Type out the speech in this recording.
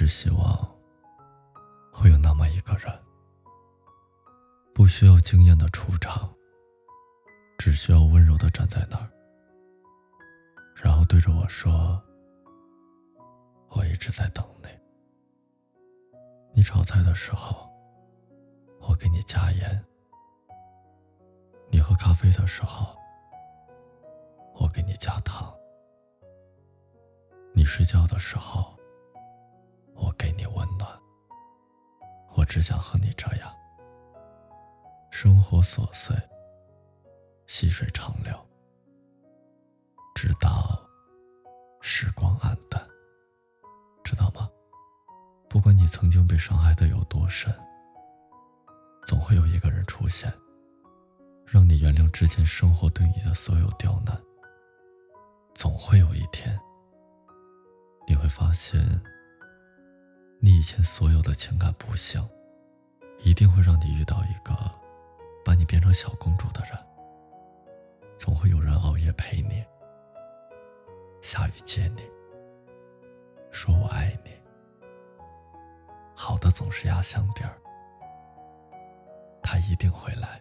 只希望会有那么一个人，不需要惊艳的出场，只需要温柔的站在那儿，然后对着我说：“我一直在等你。你炒菜的时候，我给你加盐；你喝咖啡的时候，我给你加糖；你睡觉的时候。”只想和你这样，生活琐碎，细水长流，直到时光黯淡，知道吗？不管你曾经被伤害的有多深，总会有一个人出现，让你原谅之前生活对你的所有刁难。总会有一天，你会发现。你以前所有的情感不幸，一定会让你遇到一个把你变成小公主的人。总会有人熬夜陪你，下雨接你，说我爱你。好的总是压箱底儿，他一定会来。